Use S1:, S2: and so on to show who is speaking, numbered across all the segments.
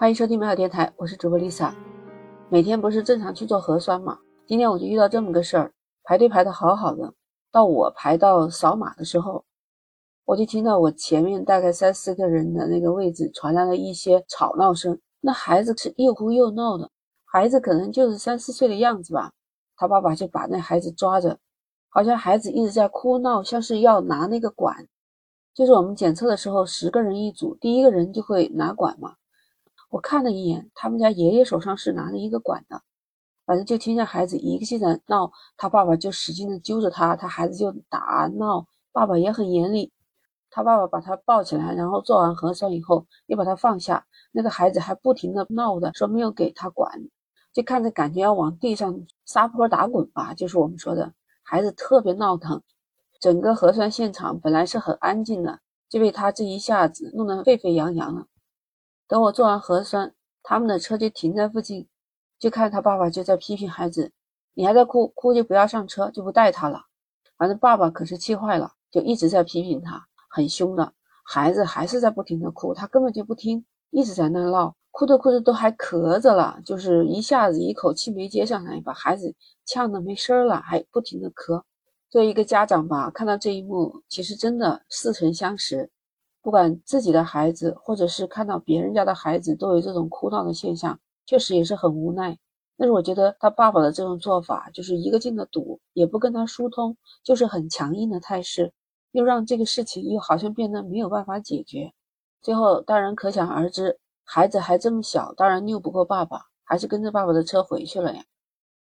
S1: 欢迎收听美好电台，我是主播 Lisa。每天不是正常去做核酸嘛？今天我就遇到这么个事儿，排队排的好好的，到我排到扫码的时候，我就听到我前面大概三四个人的那个位置传来了一些吵闹声。那孩子是又哭又闹的，孩子可能就是三四岁的样子吧。他爸爸就把那孩子抓着，好像孩子一直在哭闹，像是要拿那个管。就是我们检测的时候，十个人一组，第一个人就会拿管嘛。我看了一眼，他们家爷爷手上是拿着一个管的，反正就听见孩子一个劲的闹，他爸爸就使劲的揪着他，他孩子就打闹，爸爸也很严厉。他爸爸把他抱起来，然后做完核酸以后又把他放下，那个孩子还不停的闹的，说没有给他管，就看着感觉要往地上撒泼打滚吧，就是我们说的孩子特别闹腾。整个核酸现场本来是很安静的，就被他这一下子弄得沸沸扬扬了。等我做完核酸，他们的车就停在附近，就看他爸爸就在批评孩子：“你还在哭，哭就不要上车，就不带他了。”反正爸爸可是气坏了，就一直在批评他，很凶的。孩子还是在不停的哭，他根本就不听，一直在那闹，哭着哭着都还咳着了，就是一下子一口气没接上来，把孩子呛得没声了，还不停的咳。作为一个家长吧，看到这一幕，其实真的似曾相识。不管自己的孩子，或者是看到别人家的孩子都有这种哭闹的现象，确实也是很无奈。但是我觉得他爸爸的这种做法，就是一个劲的堵，也不跟他疏通，就是很强硬的态势，又让这个事情又好像变得没有办法解决。最后当然可想而知，孩子还这么小，当然拗不过爸爸，还是跟着爸爸的车回去了呀。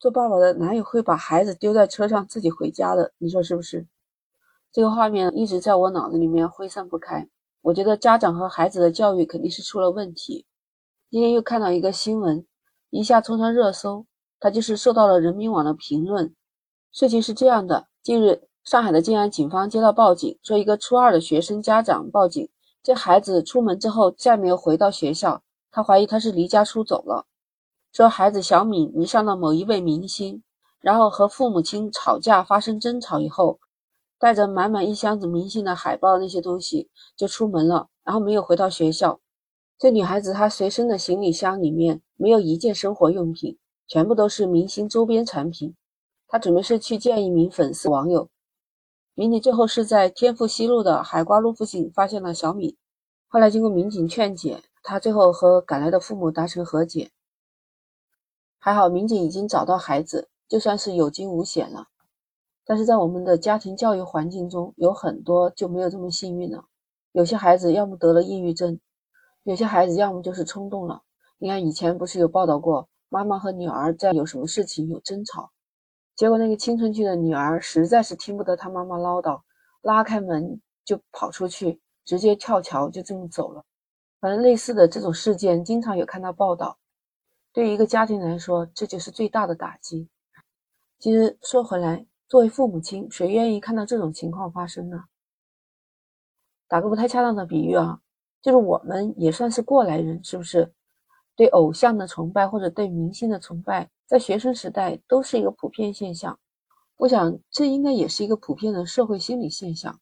S1: 做爸爸的哪有会把孩子丢在车上自己回家的？你说是不是？这个画面一直在我脑子里面挥散不开。我觉得家长和孩子的教育肯定是出了问题。今天又看到一个新闻，一下冲上热搜，它就是受到了人民网的评论。事情是这样的：近日，上海的静安警方接到报警，说一个初二的学生家长报警，这孩子出门之后再没有回到学校，他怀疑他是离家出走了。说孩子小敏迷上了某一位明星，然后和父母亲吵架发生争吵以后。带着满满一箱子明星的海报那些东西就出门了，然后没有回到学校。这女孩子她随身的行李箱里面没有一件生活用品，全部都是明星周边产品。她准备是去见一名粉丝网友。民警最后是在天府西路的海瓜路附近发现了小米。后来经过民警劝解，她最后和赶来的父母达成和解。还好民警已经找到孩子，就算是有惊无险了。但是在我们的家庭教育环境中，有很多就没有这么幸运了。有些孩子要么得了抑郁症，有些孩子要么就是冲动了。你看以前不是有报道过，妈妈和女儿在有什么事情有争吵，结果那个青春期的女儿实在是听不得她妈妈唠叨，拉开门就跑出去，直接跳桥就这么走了。反正类似的这种事件经常有看到报道。对于一个家庭来说，这就是最大的打击。其实说回来，作为父母亲，谁愿意看到这种情况发生呢？打个不太恰当的比喻啊，就是我们也算是过来人，是不是？对偶像的崇拜或者对明星的崇拜，在学生时代都是一个普遍现象。我想，这应该也是一个普遍的社会心理现象。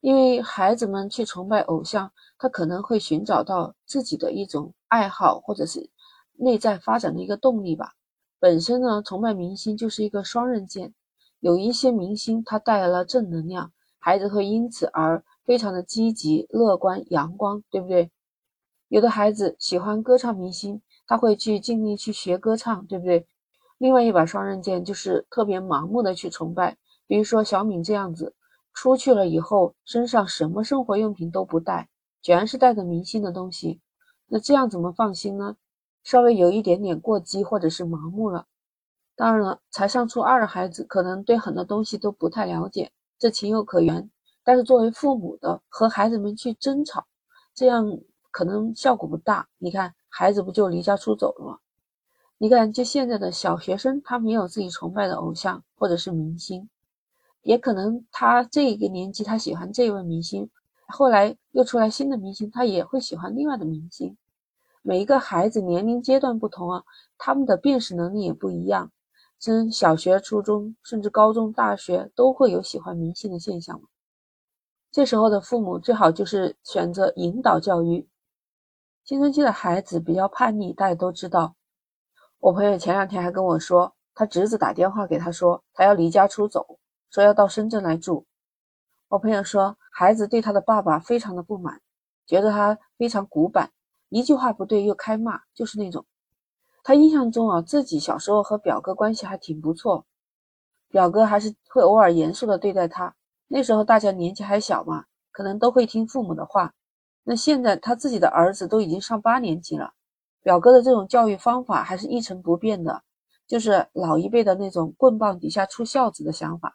S1: 因为孩子们去崇拜偶像，他可能会寻找到自己的一种爱好，或者是内在发展的一个动力吧。本身呢，崇拜明星就是一个双刃剑。有一些明星，他带来了正能量，孩子会因此而非常的积极、乐观、阳光，对不对？有的孩子喜欢歌唱明星，他会去尽力去学歌唱，对不对？另外一把双刃剑就是特别盲目的去崇拜，比如说小敏这样子，出去了以后身上什么生活用品都不带，全是带着明星的东西，那这样怎么放心呢？稍微有一点点过激或者是盲目了。当然了，才上初二的孩子可能对很多东西都不太了解，这情有可原。但是作为父母的和孩子们去争吵，这样可能效果不大。你看，孩子不就离家出走了吗？你看，就现在的小学生，他没有自己崇拜的偶像或者是明星，也可能他这个年纪他喜欢这位明星，后来又出来新的明星，他也会喜欢另外的明星。每一个孩子年龄阶段不同啊，他们的辨识能力也不一样。生小学、初中，甚至高中、大学，都会有喜欢明星的现象。这时候的父母最好就是选择引导教育，青春期的孩子比较叛逆，大家都知道。我朋友前两天还跟我说，他侄子打电话给他说，他要离家出走，说要到深圳来住。我朋友说，孩子对他的爸爸非常的不满，觉得他非常古板，一句话不对又开骂，就是那种。他印象中啊，自己小时候和表哥关系还挺不错，表哥还是会偶尔严肃的对待他。那时候大家年纪还小嘛，可能都会听父母的话。那现在他自己的儿子都已经上八年级了，表哥的这种教育方法还是一成不变的，就是老一辈的那种棍棒底下出孝子的想法。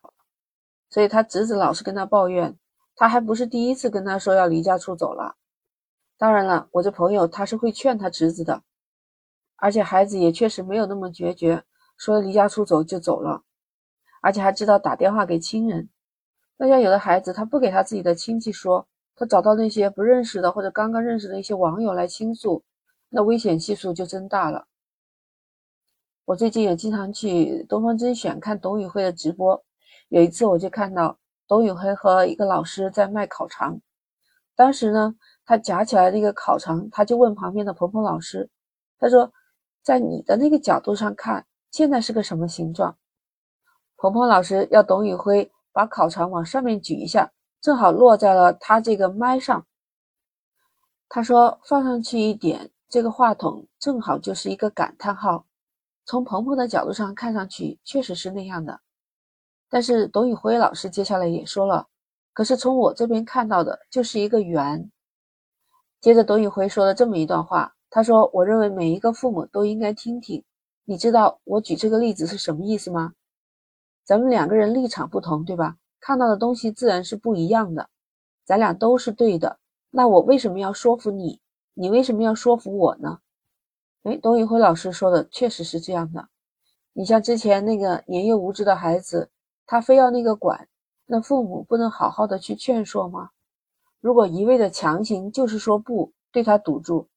S1: 所以他侄子老是跟他抱怨，他还不是第一次跟他说要离家出走了。当然了，我这朋友他是会劝他侄子的，而且孩子也确实没有那么决绝，说离家出走就走了，而且还知道打电话给亲人。那像有的孩子他不给他自己的亲戚说。他找到那些不认识的或者刚刚认识的一些网友来倾诉，那危险系数就增大了。我最近也经常去东方甄选看董宇辉的直播，有一次我就看到董宇辉和一个老师在卖烤肠，当时呢，他夹起来那个烤肠，他就问旁边的鹏鹏老师，他说，在你的那个角度上看，现在是个什么形状？鹏鹏老师要董宇辉把烤肠往上面举一下。正好落在了他这个麦上。他说：“放上去一点，这个话筒正好就是一个感叹号。从鹏鹏的角度上看上去，确实是那样的。但是董宇辉老师接下来也说了，可是从我这边看到的，就是一个圆。接着董宇辉说了这么一段话，他说：我认为每一个父母都应该听听。你知道我举这个例子是什么意思吗？咱们两个人立场不同，对吧？”看到的东西自然是不一样的，咱俩都是对的，那我为什么要说服你？你为什么要说服我呢？哎，董宇辉老师说的确实是这样的。你像之前那个年幼无知的孩子，他非要那个管，那父母不能好好的去劝说吗？如果一味的强行，就是说不对他堵住，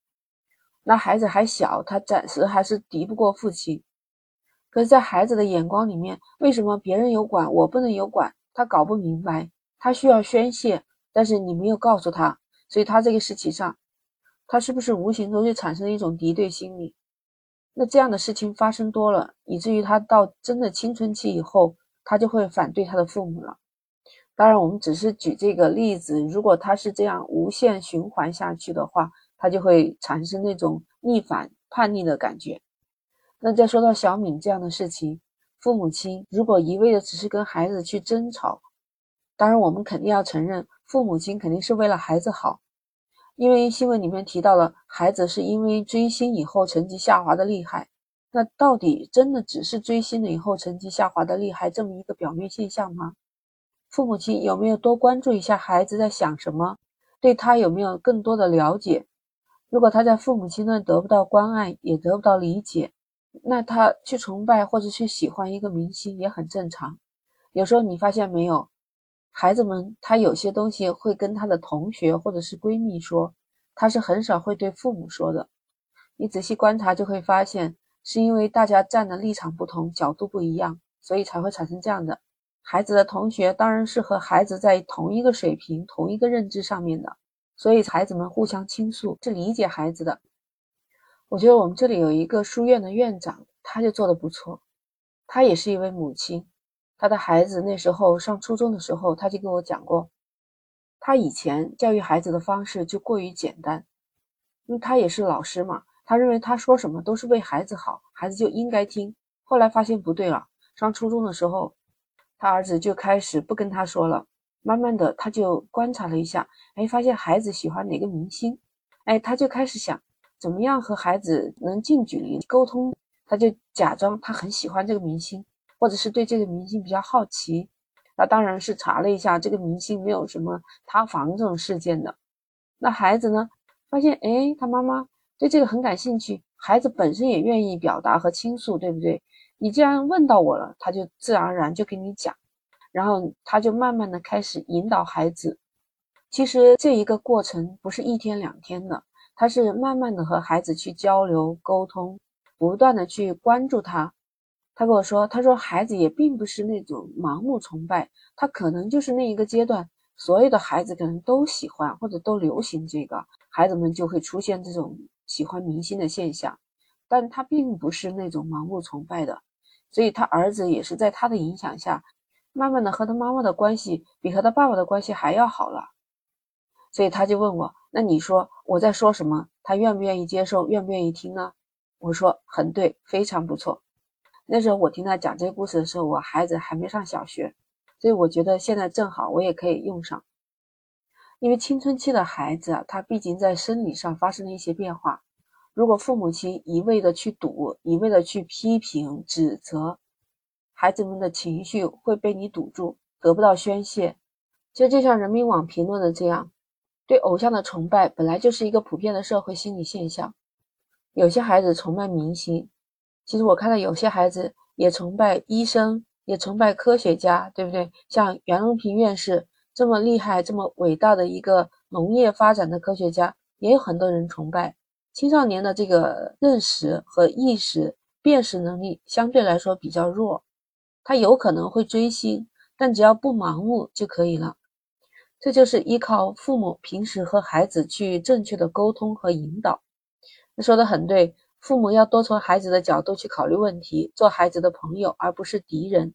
S1: 那孩子还小，他暂时还是敌不过父亲。可是，在孩子的眼光里面，为什么别人有管，我不能有管？他搞不明白，他需要宣泄，但是你没有告诉他，所以他这个事情上，他是不是无形中就产生了一种敌对心理？那这样的事情发生多了，以至于他到真的青春期以后，他就会反对他的父母了。当然，我们只是举这个例子，如果他是这样无限循环下去的话，他就会产生那种逆反、叛逆的感觉。那再说到小敏这样的事情。父母亲如果一味的只是跟孩子去争吵，当然我们肯定要承认，父母亲肯定是为了孩子好，因为新闻里面提到了孩子是因为追星以后成绩下滑的厉害，那到底真的只是追星了以后成绩下滑的厉害这么一个表面现象吗？父母亲有没有多关注一下孩子在想什么，对他有没有更多的了解？如果他在父母亲那得不到关爱，也得不到理解。那他去崇拜或者去喜欢一个明星也很正常。有时候你发现没有，孩子们他有些东西会跟他的同学或者是闺蜜说，他是很少会对父母说的。你仔细观察就会发现，是因为大家站的立场不同，角度不一样，所以才会产生这样的。孩子的同学当然是和孩子在同一个水平、同一个认知上面的，所以孩子们互相倾诉，是理解孩子的。我觉得我们这里有一个书院的院长，他就做的不错。他也是一位母亲，他的孩子那时候上初中的时候，他就跟我讲过，他以前教育孩子的方式就过于简单，因为他也是老师嘛，他认为他说什么都是为孩子好，孩子就应该听。后来发现不对了，上初中的时候，他儿子就开始不跟他说了。慢慢的，他就观察了一下，哎，发现孩子喜欢哪个明星，哎，他就开始想。怎么样和孩子能近距离沟通？他就假装他很喜欢这个明星，或者是对这个明星比较好奇。那当然是查了一下，这个明星没有什么塌房这种事件的。那孩子呢，发现哎，他妈妈对这个很感兴趣，孩子本身也愿意表达和倾诉，对不对？你既然问到我了，他就自然而然就跟你讲，然后他就慢慢的开始引导孩子。其实这一个过程不是一天两天的。他是慢慢的和孩子去交流沟通，不断的去关注他。他跟我说，他说孩子也并不是那种盲目崇拜，他可能就是那一个阶段，所有的孩子可能都喜欢或者都流行这个，孩子们就会出现这种喜欢明星的现象。但他并不是那种盲目崇拜的，所以他儿子也是在他的影响下，慢慢的和他妈妈的关系比和他爸爸的关系还要好了。所以他就问我：“那你说我在说什么？他愿不愿意接受？愿不愿意听呢？”我说：“很对，非常不错。”那时候我听他讲这个故事的时候，我孩子还没上小学，所以我觉得现在正好我也可以用上。因为青春期的孩子啊，他毕竟在生理上发生了一些变化。如果父母亲一味的去堵，一味的去批评指责，孩子们的情绪会被你堵住，得不到宣泄。其实就像人民网评论的这样，对偶像的崇拜本来就是一个普遍的社会心理现象。有些孩子崇拜明星，其实我看到有些孩子也崇拜医生，也崇拜科学家，对不对？像袁隆平院士这么厉害、这么伟大的一个农业发展的科学家，也有很多人崇拜。青少年的这个认识和意识辨识能力相对来说比较弱，他有可能会追星，但只要不盲目就可以了。这就是依靠父母平时和孩子去正确的沟通和引导。那说的很对，父母要多从孩子的角度去考虑问题，做孩子的朋友而不是敌人。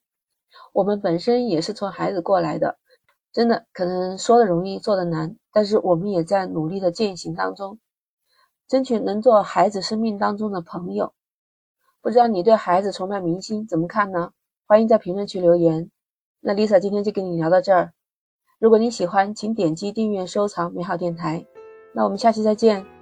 S1: 我们本身也是从孩子过来的，真的可能说的容易做的难，但是我们也在努力的践行当中。争取能做孩子生命当中的朋友。不知道你对孩子崇拜明星怎么看呢？欢迎在评论区留言。那 Lisa 今天就跟你聊到这儿。如果你喜欢，请点击订阅、收藏美好电台。那我们下期再见。